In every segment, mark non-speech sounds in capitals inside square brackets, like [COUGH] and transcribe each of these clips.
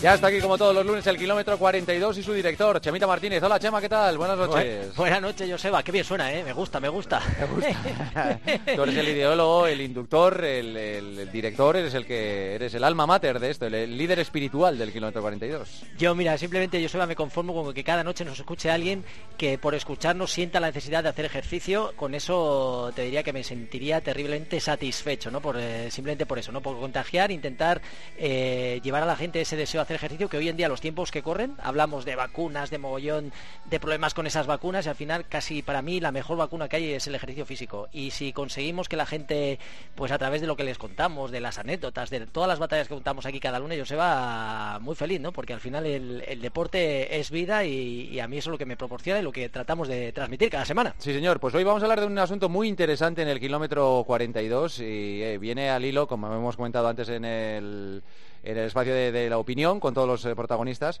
Ya está aquí como todos los lunes el kilómetro 42 y su director, Chemita Martínez. Hola Chema, ¿qué tal? Buenas noches. Buenas noches, Joseba. Qué bien suena, ¿eh? Me gusta, me gusta. Me gusta. [LAUGHS] Tú eres el ideólogo, el inductor, el, director, eres el que eres el alma mater de esto, el, líder espiritual del kilómetro 42. Yo, mira, simplemente, Joseba, me conformo con que cada noche nos escuche alguien que por escucharnos sienta la necesidad de hacer ejercicio. Con eso te diría que me sentiría terriblemente satisfecho, ¿no? Por, eh, simplemente por eso, ¿no? Por contagiar, intentar eh, llevar a la gente ese deseo hacer ejercicio que hoy en día los tiempos que corren, hablamos de vacunas, de mogollón, de problemas con esas vacunas y al final casi para mí la mejor vacuna que hay es el ejercicio físico. Y si conseguimos que la gente, pues a través de lo que les contamos, de las anécdotas, de todas las batallas que contamos aquí cada lunes, yo se va muy feliz, ¿no? Porque al final el, deporte es vida y, a mí eso es lo que me proporciona y lo que tratamos de transmitir cada semana. Sí, señor. Pues hoy vamos a hablar de un asunto muy interesante en el kilómetro 42 y eh, viene al hilo, como hemos comentado antes en el en el espacio de, la opinión con todos los eh, protagonistas,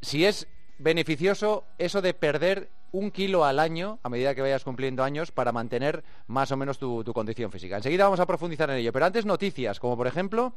si es beneficioso eso de perder un kilo al año a medida que vayas cumpliendo años para mantener más o menos tu, tu condición física. Enseguida vamos a profundizar en ello, pero antes noticias, como por ejemplo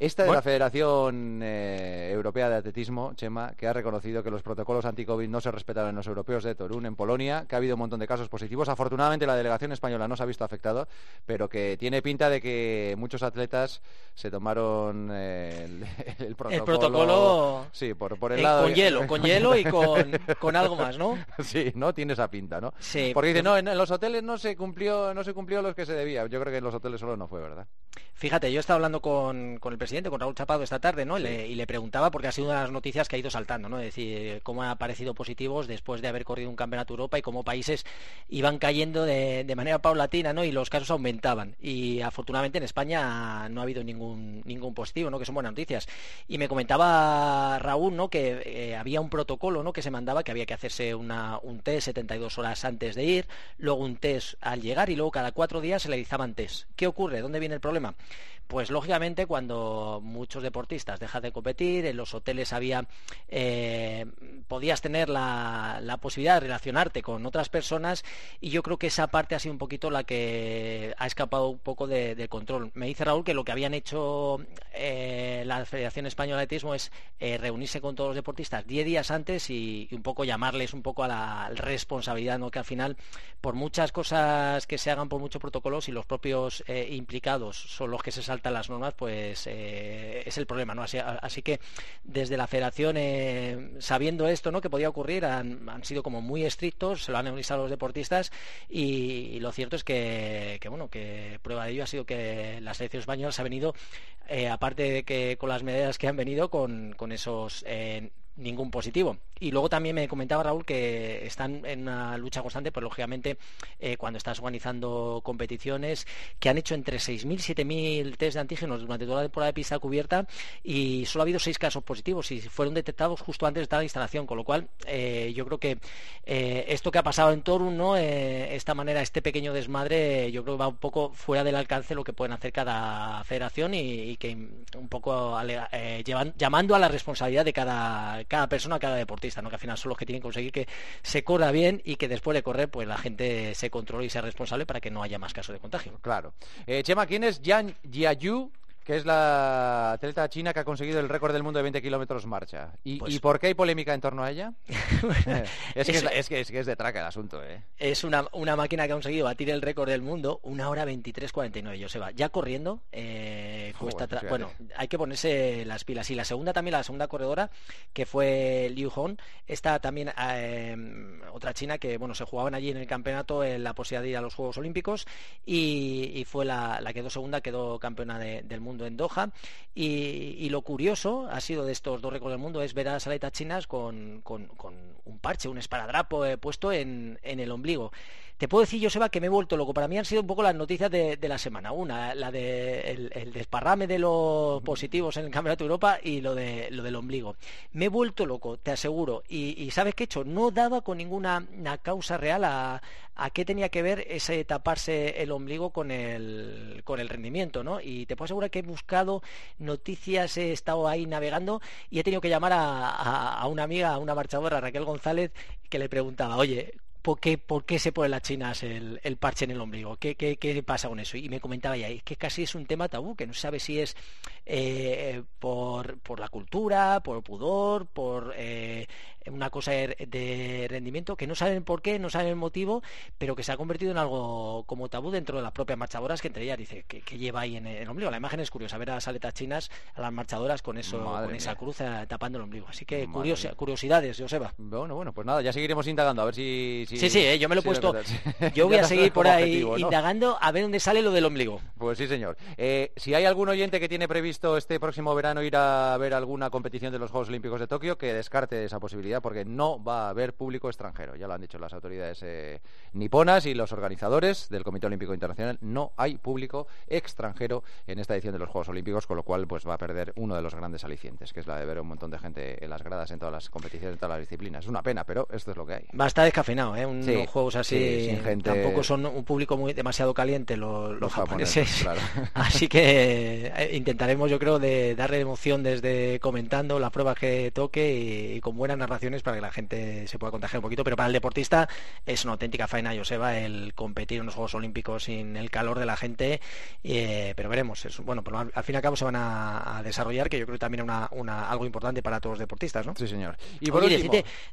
esta es la Federación eh, Europea de Atletismo, Chema, que ha reconocido que los protocolos anti-COVID no se respetaron en los europeos de Torún, en Polonia, que ha habido un montón de casos positivos. Afortunadamente la delegación española no se ha visto afectado, pero que tiene pinta de que muchos atletas se tomaron eh, el, [LAUGHS] protocolo. El protocolo. Sí, por, el lado. Con hielo, con hielo y [LAUGHS] con, algo más, ¿no? Sí, ¿no? Tiene esa pinta, ¿no? Sí. Porque dice, no, en, los hoteles no se cumplió, no se cumplió los que se debía. Yo creo que en los hoteles solo no fue, ¿verdad? Fíjate, yo estaba hablando con, con el presidente, con Raúl Chapado esta tarde, ¿no? y le preguntaba, porque ha sido una de las noticias que ha ido saltando, ¿no? Es decir, cómo han aparecido positivos después de haber corrido un campeonato Europa y cómo países iban cayendo de, manera paulatina, ¿no? Y los casos aumentaban. Y afortunadamente en España no ha habido ningún, ningún positivo, ¿no? Que son buenas noticias. Y me comentaba Raúl, ¿no? Que eh, había un protocolo, ¿no? Que se mandaba que había que hacerse una, un test 72 horas antes de ir, luego un test al llegar y luego cada cuatro días se le realizaban test. ¿Qué ocurre? ¿Dónde viene el problema? Pues lógicamente cuando muchos deportistas dejan de competir, en los hoteles había eh, podías tener la, posibilidad de relacionarte con otras personas y yo creo que esa parte ha sido un poquito la que ha escapado un poco de, control. Me dice Raúl que lo que habían hecho eh, la Federación Española de Atletismo es eh, reunirse con todos los deportistas 10 días antes y, un poco llamarles un poco a la responsabilidad, ¿no? que al final por muchas cosas que se hagan, por muchos protocolos y los propios implicados son los que se saltan las normas, pues es el problema. ¿no? Así, que desde la federación, eh, sabiendo esto ¿no? que podía ocurrir, han, sido como muy estrictos, se lo han avisado a los deportistas y, lo cierto es que, bueno, que prueba de ello ha sido que la selección española se ha venido, eh, aparte de que con las medidas que han venido, con, esos... Eh, ningún positivo. Y luego también me comentaba Raúl que están en una lucha constante, pues lógicamente eh, cuando estás organizando competiciones que han hecho entre 6.000 y 7.000 test de antígenos durante toda la temporada de pista cubierta y solo ha habido seis casos positivos y fueron detectados justo antes de la instalación, con lo cual eh, yo creo que eh, esto que ha pasado en Torun, ¿no? esta manera, este pequeño desmadre, yo creo que va un poco fuera del alcance lo que pueden hacer cada federación y, que un poco llevan, llamando a la responsabilidad de cada cada persona, cada deportista, ¿no? que al final son los que tienen que conseguir que se corra bien y que después de correr pues la gente se controle y sea responsable para que no haya más casos de contagio. Claro. Eh, Chema, ¿quién es Yan Jiayu? Que es la atleta china que ha conseguido el récord del mundo de 20 kilómetros marcha. Pues ¿Y, por qué hay polémica en torno a ella? [LAUGHS] [LAUGHS] es, que es, de traca el asunto. ¿eh? Es una, máquina que ha conseguido batir el récord del mundo, una hora 23.49, Joseba. Ya corriendo, eh, cuesta bueno, hay que ponerse las pilas. Y la segunda también, la segunda corredora, que fue Liu Hong, esta también, eh, otra china que, bueno, se jugaban allí en el campeonato en la posibilidad de ir a los Juegos Olímpicos y, fue la, la, que quedó segunda, quedó campeona del mundo en Doha. Y, lo curioso ha sido de estos dos récords del mundo es ver a las aletas chinas con, un parche, un esparadrapo eh, puesto en, el ombligo. Te puedo decir, Joseba, que me he vuelto loco. Para mí han sido un poco las noticias de, la semana. Una, la de el, desparrame de los positivos en el Campeonato de Europa y lo de lo del ombligo. Me he vuelto loco, te aseguro. Y, ¿sabes qué he hecho? No daba con ninguna causa real a, a qué tenía que ver ese taparse el ombligo con el, con el rendimiento, ¿no? Y te puedo asegurar que he buscado noticias, he estado ahí navegando y he tenido que llamar a, a una amiga, a una marchadora, Raquel González, que le preguntaba, oye, por qué, por qué se ponen las chinas el, parche en el ombligo, ¿Qué, ¿Qué, qué, pasa con eso. Y me comentaba ya, es que casi es un tema tabú, que no se sabe si es eh, por, por, la cultura, por pudor, por eh, una cosa de rendimiento, que no saben por qué, no saben el motivo, pero que se ha convertido en algo como tabú dentro de las propias marchadoras, que entre ellas dice, que, lleva ahí en el ombligo? La imagen es curiosa, ver a las aletas chinas, a las marchadoras con eso, con esa cruz eh, tapando el ombligo. Así que curiosidades, Joseba. Bueno, bueno, pues nada, ya seguiremos indagando, a ver si... sí, sí, eh, yo me lo he puesto... Yo [LAUGHS] voy a seguir por ahí indagando a ver dónde sale lo del ombligo. Pues sí, señor. Eh, si hay algún oyente que tiene previsto este próximo verano ir a ver alguna competición de los Juegos Olímpicos de Tokio, que descarte esa posibilidad, porque no va a haber público extranjero. Ya lo han dicho las autoridades eh, niponas y los organizadores del Comité Olímpico Internacional. No hay público extranjero en esta edición de los Juegos Olímpicos, con lo cual pues va a perder uno de los grandes alicientes, que es la de ver un montón de gente en las gradas en todas las competiciones, en todas las disciplinas. Es una pena, pero esto es lo que hay. Va a estar descafeinado, ¿eh? Unos juegos así. gente... Tampoco son un público muy demasiado caliente los, japoneses. [LAUGHS] Así que eh, intentaremos, yo creo, de darle emoción desde comentando las pruebas que toque y, con buenas narraciones para que la gente se pueda contagiar un poquito. Pero para el deportista es una auténtica faena, Joseba, el competir en los Juegos Olímpicos sin el calor de la gente. Eh, pero veremos. bueno, al, fin y al cabo se van a, desarrollar, que yo creo que también es una, algo importante para todos los deportistas, ¿no? Sí, señor. Y por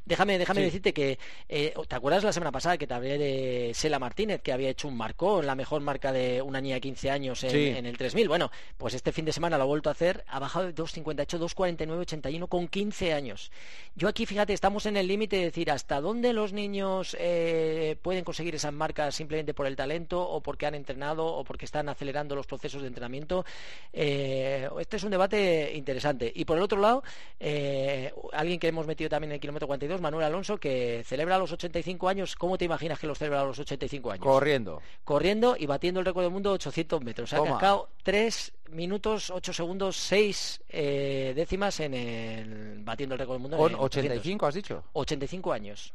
déjame, déjame decirte que, eh, ¿te acuerdas la semana pasada que te hablé de Sela Martínez, que había hecho un marco, la mejor marca de una niña de 15 años en, el 3000? Bueno, pues este fin de semana lo ha vuelto a hacer, ha bajado de 2.58, 2.49, 81 con 15 años. Yo aquí, fíjate, estamos en el límite de decir hasta dónde los niños eh, pueden conseguir esas marcas simplemente por el talento o porque han entrenado o porque están acelerando los procesos de entrenamiento. Eh, este es un debate interesante. Y por el otro lado, alguien que hemos metido también en el kilómetro 42, Manuel Alonso, que celebra los 85 años. ¿Cómo te imaginas que los celebra a los 85 años? Corriendo. Corriendo y batiendo el récord del mundo 800 metros. Ha cascado 3 minutos, 8 segundos, 6 eh, décimas en el batiendo el récord del mundo. ¿Con 85 has dicho? 85 años.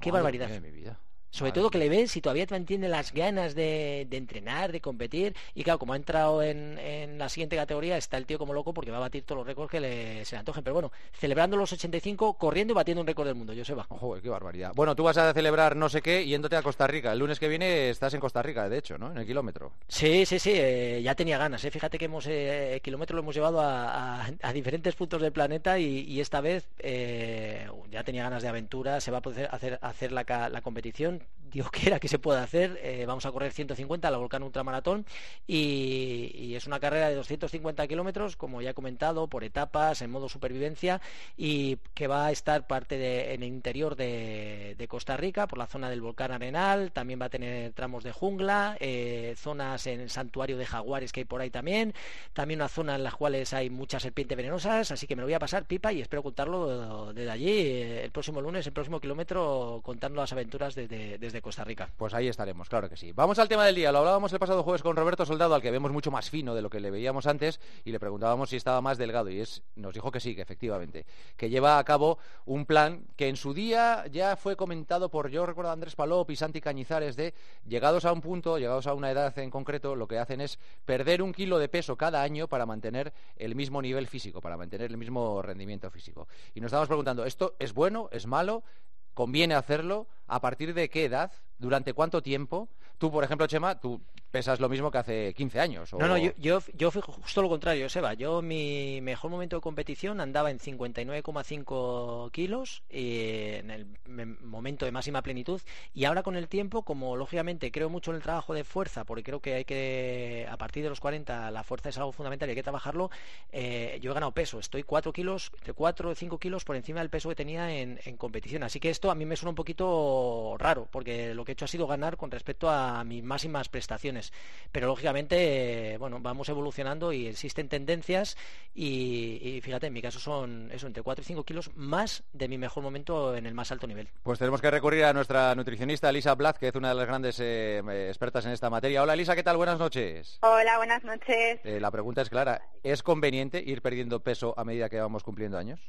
Qué barbaridad. mi vida. Sobre todo que le ves y todavía mantiene las ganas de, entrenar, de competir. Y claro, como ha entrado en, la siguiente categoría, está el tío como loco porque va a batir todos los récords que le, se le antojen. Pero bueno, celebrando los 85, corriendo y batiendo un récord del mundo, Joseba. Ojo, qué barbaridad. Bueno, tú vas a celebrar no sé qué yéndote a Costa Rica. El lunes que viene estás en Costa Rica, de hecho, ¿no? En el kilómetro. Sí, sí, sí. Eh, ya tenía ganas. ¿eh? Fíjate que hemos, eh, el kilómetro lo hemos llevado a, diferentes puntos del planeta y, esta vez ya tenía ganas de aventura. Se va a poder hacer, hacer la, la competición Dios quiera que se pueda hacer. Eh, vamos a correr 150 la Volcán Ultramaratón y, es una carrera de 250 kilómetros, como ya he comentado, por etapas, en modo supervivencia y que va a estar parte en el interior de, Costa Rica, por la zona del volcán Arenal. También va a tener tramos de jungla, eh, zonas en el santuario de jaguares que hay por ahí también. También una zona en las cuales hay muchas serpientes venenosas, así que me lo voy a pasar pipa y espero contarlo desde allí eh, el próximo lunes, el próximo kilómetro, contando las aventuras desde Costa Rica. Pues ahí estaremos, claro que sí. Vamos al tema del día. Lo hablábamos el pasado jueves con Roberto Soldado, al que vemos mucho más fino de lo que le veíamos antes, y le preguntábamos si estaba más delgado. Y es, nos dijo que sí, que efectivamente. Que lleva a cabo un plan que en su día ya fue comentado por, yo recuerdo, Andrés Palop y Santi Cañizares, de llegados a un punto, llegados a una edad en concreto, lo que hacen es perder un kilo de peso cada año para mantener el mismo nivel físico, para mantener el mismo rendimiento físico. Y nos estamos preguntando, ¿esto es bueno? ¿Es malo? ¿Conviene hacerlo? ¿A partir de qué edad? ¿Durante cuánto tiempo? Tú, por ejemplo, Chema, tú pesas lo mismo que hace 15 años. No, no, yo, yo, fui justo lo contrario, Seba. Yo mi mejor momento de competición andaba en 59,5 kilos en el momento de máxima plenitud y ahora con el tiempo, como lógicamente creo mucho en el trabajo de fuerza, porque creo que hay que, a partir de los 40, la fuerza es algo fundamental y hay que trabajarlo, eh, yo he ganado peso. Estoy 4 kilos, entre 4 o 5 kilos por encima del peso que tenía en, en competición. Así que esto a mí me suena un poquito raro, porque lo que he hecho ha sido ganar con respecto a mis máximas prestaciones. Pero lógicamente, bueno, vamos evolucionando y existen tendencias y, fíjate, en mi caso son eso, entre 4 y 5 kilos más de mi mejor momento en el más alto nivel. Pues tenemos que recurrir a nuestra nutricionista Elisa Blaz, que es una de las grandes eh, expertas en esta materia. Hola Elisa, ¿qué tal? Buenas noches. Hola, buenas noches. Eh, la pregunta es clara, ¿es conveniente ir perdiendo peso a medida que vamos cumpliendo años?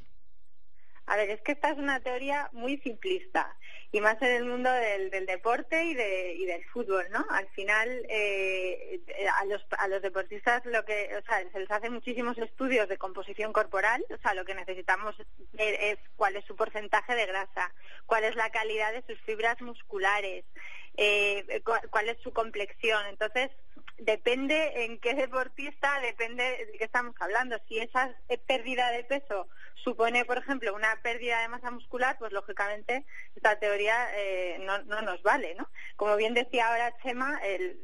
A ver, es que esta es una teoría muy simplista y más en el mundo del, deporte y, del fútbol, ¿no? Al final, eh, a, los, a los deportistas lo que, o sea, se les hacen muchísimos estudios de composición corporal, o sea, lo que necesitamos ver es cuál es su porcentaje de grasa, cuál es la calidad de sus fibras musculares, eh, cuál es su complexión. Entonces, depende en qué deportista, depende de qué estamos hablando. Si esa pérdida de peso supone, por ejemplo, una pérdida de masa muscular, pues lógicamente esta teoría eh, no, no, nos vale, ¿no? Como bien decía ahora Chema,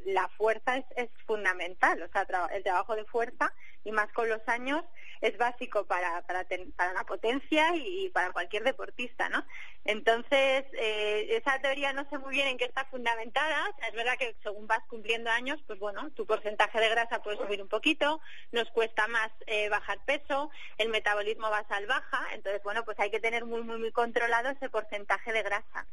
la fuerza es, es fundamental, o sea, el trabajo de fuerza y más con los años es básico para, para, para la potencia y, para cualquier deportista, ¿no? Entonces, eh, esa teoría no sé muy bien en qué está fundamentada. es verdad que según vas cumpliendo años, pues bueno, tu porcentaje de grasa puede subir un poquito, nos cuesta más eh, bajar peso, el metabolismo basal baja, entonces, bueno, pues hay que tener muy, muy, muy controlado ese porcentaje de grasa.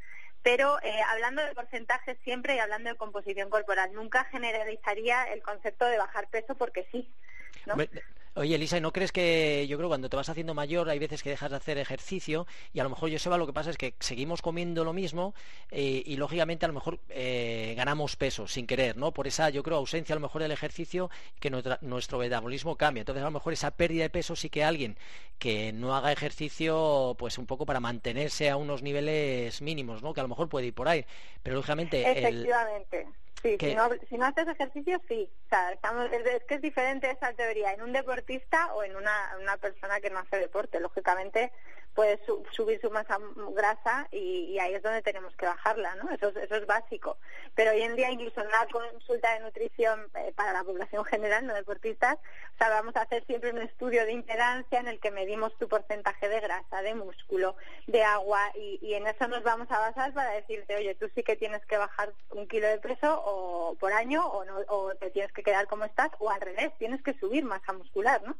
Pero eh, hablando de porcentajes siempre y hablando de composición corporal, nunca generalizaría el concepto de bajar peso porque sí. ¿no? Oye, Elisa, ¿no crees que yo creo que cuando te vas haciendo mayor hay veces que dejas de hacer ejercicio y a lo mejor, yo Joseba, lo que pasa es que seguimos comiendo lo mismo eh, y lógicamente a lo mejor eh, ganamos peso sin querer, ¿no? Por esa, yo creo, ausencia a lo mejor del ejercicio que nuestro metabolismo cambia. Entonces, a lo mejor esa pérdida de peso sí que alguien que no haga ejercicio, pues un poco para mantenerse a unos niveles mínimos, ¿no? Que a lo mejor puede ir por ahí. Pero lógicamente... Efectivamente. Sí, si no, si no, haces ejercicio, sí. O sea, estamos, es, que es diferente esa teoría en un deportista o en una, una persona que no hace deporte. Lógicamente, puede subir su masa grasa y, ahí es donde tenemos que bajarla, ¿no? Eso, eso es básico. Pero hoy en día, incluso en una consulta de nutrición eh, para la población general, no deportistas, o sea, vamos a hacer siempre un estudio de impedancia en el que medimos tu porcentaje de grasa, de músculo, de agua y, y en eso nos vamos a basar para decirte, oye, tú sí que tienes que bajar un kilo de peso o por año o, no, o te tienes que quedar como estás o al revés, tienes que subir masa muscular, ¿no?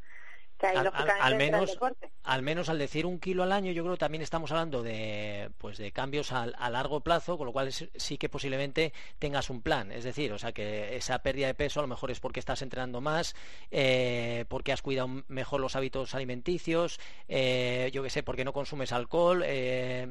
Al, menos, al menos al decir un kilo al año, yo creo que también estamos hablando de, pues de cambios a, largo plazo, con lo cual sí que posiblemente tengas un plan. Es decir, o sea que esa pérdida de peso a lo mejor es porque estás entrenando más, eh, porque has cuidado mejor los hábitos alimenticios, eh, yo qué sé, porque no consumes alcohol. Eh,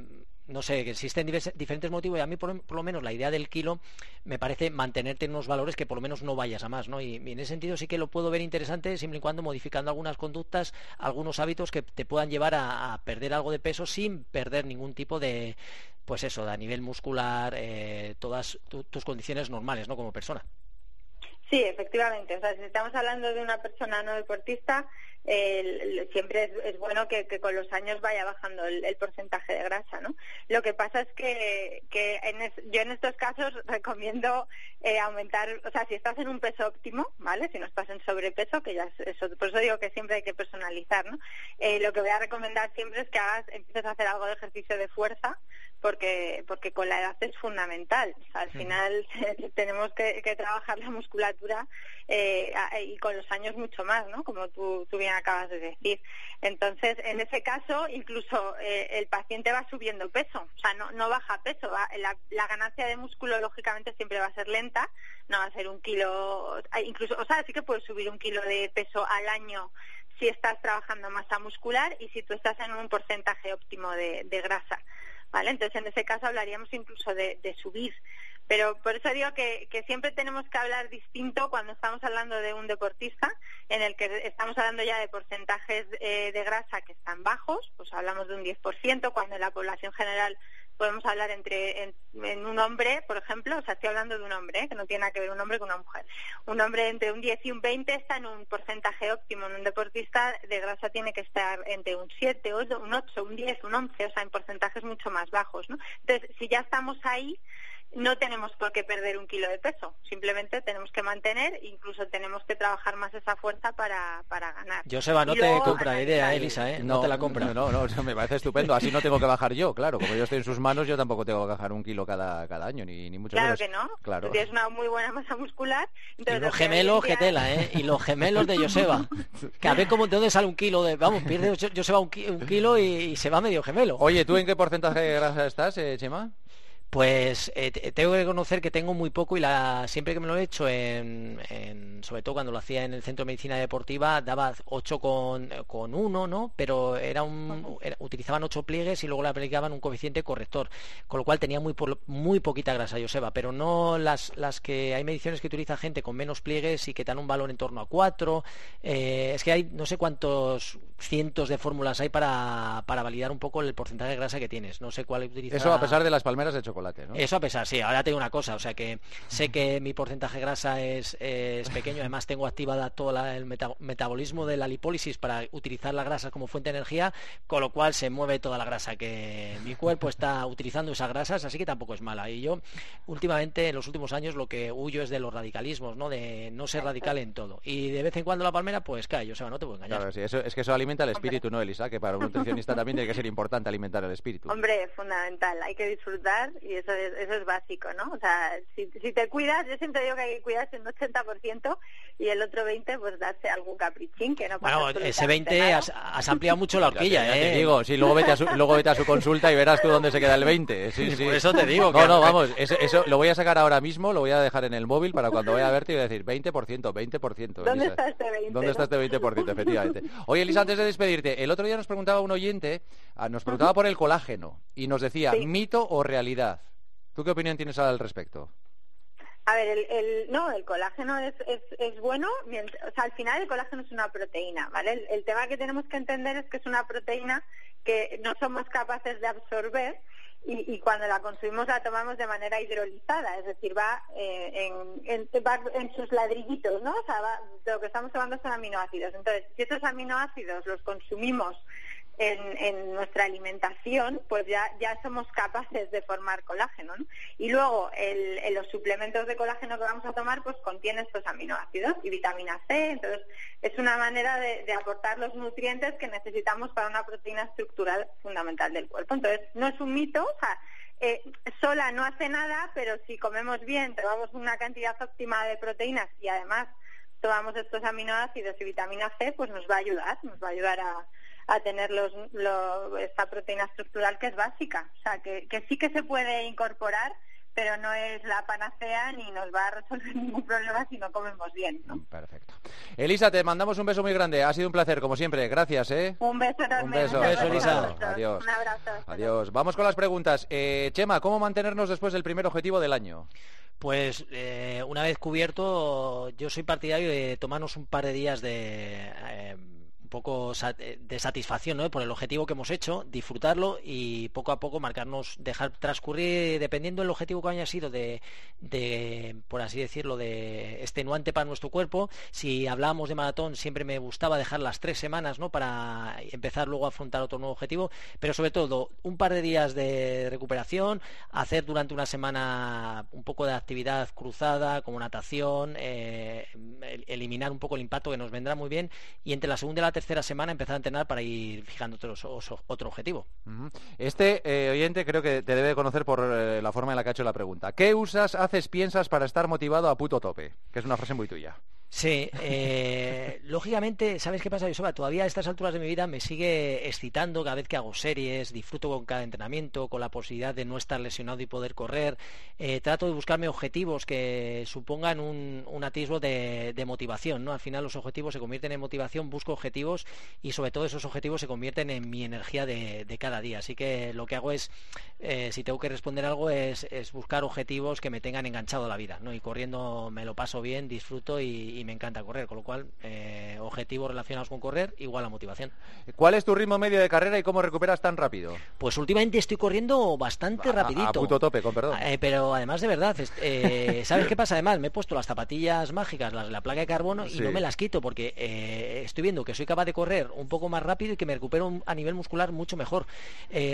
no sé, que existen diferentes motivos y a mí por, lo menos la idea del kilo me parece mantenerte en unos valores que por lo menos no vayas a más, ¿no? Y, en ese sentido sí que lo puedo ver interesante siempre y cuando modificando algunas conductas, algunos hábitos que te puedan llevar a, perder algo de peso sin perder ningún tipo de, pues eso, a nivel muscular, eh, todas tus condiciones normales, ¿no? Como persona. Sí, efectivamente. O sea, si estamos hablando de una persona no deportista, siempre es, bueno que, con los años vaya bajando el, porcentaje de grasa, ¿no? Lo que pasa es que, yo en estos casos [LAUGHS] recomiendo eh, aumentar, o sea, si estás en un peso óptimo, ¿vale? Si no estás en sobrepeso, que ya es eso, por eso digo que siempre hay que personalizar, ¿no? Eh, lo que voy a recomendar siempre es que hagas, empieces a hacer algo de ejercicio de fuerza, porque porque con la edad es fundamental. al final [LAUGHS] tenemos que, trabajar la musculatura eh, y con los años mucho más, ¿no? Como tú, tú bien acabas de decir. Entonces, en ese caso, incluso eh, el paciente va subiendo peso, o sea, no, no baja peso. la, la, ganancia de músculo, lógicamente, siempre va a ser lenta, no va a ser un kilo, incluso, o sea, sí que puedes subir un kilo de peso al año si estás trabajando masa muscular y si tú estás en un porcentaje óptimo de grasa. ¿Vale? Entonces, en ese caso hablaríamos incluso de, subir. Pero por eso digo que, siempre tenemos que hablar distinto cuando estamos hablando de un deportista, en el que estamos hablando ya de porcentajes eh, de grasa que están bajos, pues hablamos de un 10%, cuando en la población general podemos hablar entre en, un hombre, por ejemplo, o sea, estoy hablando de un hombre, ¿eh? que no tiene nada que ver un hombre con una mujer. Un hombre entre un 10 y un 20 está en un porcentaje óptimo. En un deportista de grasa tiene que estar entre un 7, un 8, un 10, un 11, o sea, en porcentajes mucho más bajos, ¿no? Entonces, si ya estamos ahí, no tenemos por qué perder un kilo de peso, simplemente tenemos que mantener, incluso tenemos que trabajar más esa fuerza para, para ganar. Joseba, no te compra la idea, Elisa, ¿eh? No, te la compra. No, no, me parece estupendo, así no tengo que bajar yo, claro, como yo estoy en sus manos, yo tampoco tengo que bajar un kilo cada, cada año, ni, ni mucho claro que no, claro. tienes una muy buena masa muscular. y los gemelos, que tela, ¿eh? Y los gemelos de Joseba, [LAUGHS] que a ver cómo, de dónde sale un kilo de, vamos, pierde Joseba un, kilo y, se va medio gemelo. Oye, ¿tú en qué porcentaje de grasa estás, eh, Chema? Pues eh, tengo que reconocer que tengo muy poco y la, siempre que me lo he hecho, en, sobre todo cuando lo hacía en el Centro de Medicina Deportiva, daba 8 con, con 1, ¿no? Pero era un, utilizaban 8 pliegues y luego le aplicaban un coeficiente corrector, con lo cual tenía muy, muy poquita grasa, Joseba, pero no las, las que hay mediciones que utiliza gente con menos pliegues y que dan un valor en torno a 4. Eh, es que hay no sé cuántos cientos de fórmulas hay para, para validar un poco el porcentaje de grasa que tienes. No sé cuál utilizar. Eso a pesar de las palmeras de chocolate. Eso a pesar, sí. Ahora tengo una cosa, o sea que sé que mi porcentaje de grasa es, pequeño, además tengo activada todo el metabolismo de la lipólisis para utilizar la grasa como fuente de energía, con lo cual se mueve toda la grasa que mi cuerpo está utilizando esas grasas, así que tampoco es mala. Y yo últimamente, en los últimos años, lo que huyo es de los radicalismos, ¿no? De no ser radical en todo. Y de vez en cuando la palmera, pues cae, o sea, no te puedo engañar. eso, es que eso alimenta el espíritu, ¿no, Elisa? Que para un nutricionista también tiene que ser importante alimentar el espíritu. Hombre, fundamental. Hay que disfrutar y eso es, eso es básico, ¿no? O sea, si, te cuidas, yo siempre digo que hay que cuidarse un 80% y el otro 20% pues darse algún caprichín que no pasa Bueno, ese 20 has, ampliado mucho la [LAUGHS] horquilla, ¿eh? te digo, sí, luego vete, a su, luego vete a su consulta y verás tú dónde se queda el 20. [LAUGHS] Sí, sí. Por eso te digo. No, no, vamos, eso, lo voy a sacar ahora mismo, lo voy a dejar en el móvil para cuando vaya a verte y voy a decir 20%, 20%. ¿Dónde está este 20%? ¿Dónde está este 20%? Efectivamente. Oye, Elisa, antes de despedirte, el otro día nos preguntaba un oyente, nos preguntaba por el colágeno y nos decía, ¿mito o realidad? ¿Tú qué opinión tienes al respecto? A ver, el, no, el colágeno es, es, bueno, o sea, al final el colágeno es una proteína, ¿vale? El, tema que tenemos que entender es que es una proteína que no somos capaces de absorber y, cuando la consumimos la tomamos de manera hidrolizada, es decir, va, eh, en, en, sus ladrillitos, ¿no? O sea, lo que estamos tomando son aminoácidos. Entonces, si estos aminoácidos los consumimos en, nuestra alimentación, pues ya, ya somos capaces de formar colágeno. Y luego el, los suplementos de colágeno que vamos a tomar pues contienen estos aminoácidos y vitamina C. Entonces es una manera de, aportar los nutrientes que necesitamos para una proteína estructural fundamental del cuerpo. Entonces no es un mito, o sea, eh, sola no hace nada, pero si comemos bien, tomamos una cantidad óptima de proteínas y además tomamos estos aminoácidos y vitamina C, pues nos va a ayudar, nos va a ayudar a, a tener los, esta proteína estructural que es básica. O sea, que, que sí que se puede incorporar pero no es la panacea ni nos va a resolver [LAUGHS] ningún problema si no comemos bien. ¿no? Perfecto. Elisa, te mandamos un beso muy grande. Ha sido un placer, como siempre. Gracias, ¿eh? Un beso enorme. Un beso, Elisa. Adiós. Un abrazo. Adiós. Vamos con las preguntas. Eh, Chema, ¿cómo mantenernos después del primer objetivo del año? Pues eh, una vez cubierto, yo soy partidario de tomarnos un par de días de... Eh, poco eh, de satisfacción ¿no? por el objetivo que hemos hecho, disfrutarlo y poco a poco marcarnos, dejar transcurrir, dependiendo del objetivo que haya sido de, por así decirlo, de extenuante para nuestro cuerpo. Si hablábamos de maratón, siempre me gustaba dejar las tres semanas ¿no? para empezar luego a afrontar otro nuevo objetivo, pero sobre todo un par de días de recuperación, hacer durante una semana un poco de actividad cruzada, como natación, eh, eliminar un poco el impacto que nos vendrá muy bien y entre la segunda y la tercera semana empezar a entrenar para ir fijando otro, objetivo. Este eh, oyente creo que te debe conocer por eh, la forma en la que ha hecho la pregunta. ¿Qué usas, haces, piensas para estar motivado a puto tope? Que es una frase muy tuya. Sí, eh, [LAUGHS] lógicamente, ¿sabes qué pasa, Joseba? Todavía a estas alturas de mi vida me sigue excitando cada vez que hago series, disfruto con cada entrenamiento, con la posibilidad de no estar lesionado y poder correr. Eh, trato de buscarme objetivos que supongan un, atisbo de, motivación, ¿no? Al final los objetivos se convierten en motivación, busco objetivos y sobre todo esos objetivos se convierten en mi energía de, cada día. Así que lo que hago es, eh, si tengo que responder algo, es, buscar objetivos que me tengan enganchado la vida, ¿no? Y corriendo me lo paso bien, disfruto y y me encanta correr, con lo cual eh, objetivos relacionados con correr igual a motivación. ¿Cuál es tu ritmo medio de carrera y cómo recuperas tan rápido? Pues últimamente estoy corriendo bastante rapidito. A puto tope, con perdón. Eh, pero además de verdad, eh, ¿sabes qué pasa? Además, me he puesto las zapatillas mágicas, las de la placa de carbono, y no me las quito porque estoy viendo que soy capaz de correr un poco más rápido y que me recupero a nivel muscular mucho mejor.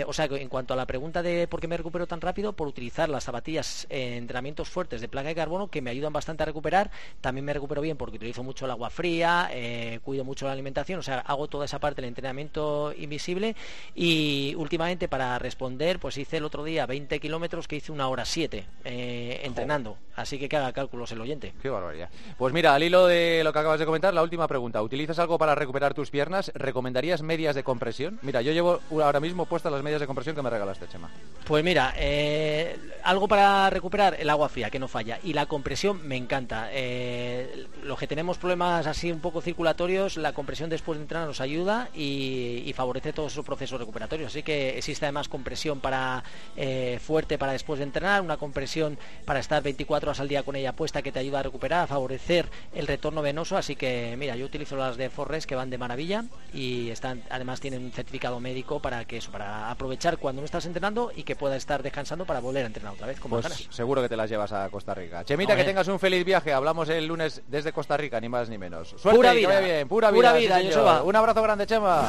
o sea, en cuanto a la pregunta de por qué me recupero tan rápido, por utilizar las zapatillas en entrenamientos fuertes de placa de carbono que me ayudan bastante a recuperar, también me recupero bien porque utilizo mucho el agua fría, eh, cuido mucho la alimentación, o sea, hago toda esa parte del entrenamiento invisible y últimamente para responder, pues hice el otro día 20 kilómetros que hice una hora 7 eh, entrenando. Así que que haga cálculos el oyente. Qué barbaridad. Pues mira, al hilo de lo que acabas de comentar, la última pregunta. ¿Utilizas algo para recuperar tus piernas? ¿Recomendarías medias de compresión? Mira, yo llevo ahora mismo puestas las medias de compresión que me regalaste, Chema. Pues mira, eh, algo para recuperar el agua fría, que no falla. Y la compresión me encanta. Eh, los que tenemos problemas así un poco circulatorios, la compresión después de entrenar nos ayuda y, favorece todos esos procesos recuperatorios. Así que existe además compresión para eh, fuerte para después de entrenar, una compresión para estar 24 horas al día con ella puesta que te ayuda a recuperar, a favorecer el retorno venoso. Así que mira, yo utilizo las de Forres que van de maravilla y están, además tienen un certificado médico para que eso, para aprovechar cuando no estás entrenando y que pueda estar descansando para volver a entrenar otra vez. Como pues seguro que te las llevas a Costa Rica. Chemita, que tengas un feliz viaje. Hablamos el lunes desde Costa Rica, ni más ni menos. Suerte, pura vida. bien. Pura, vida. Un abrazo grande, Chema.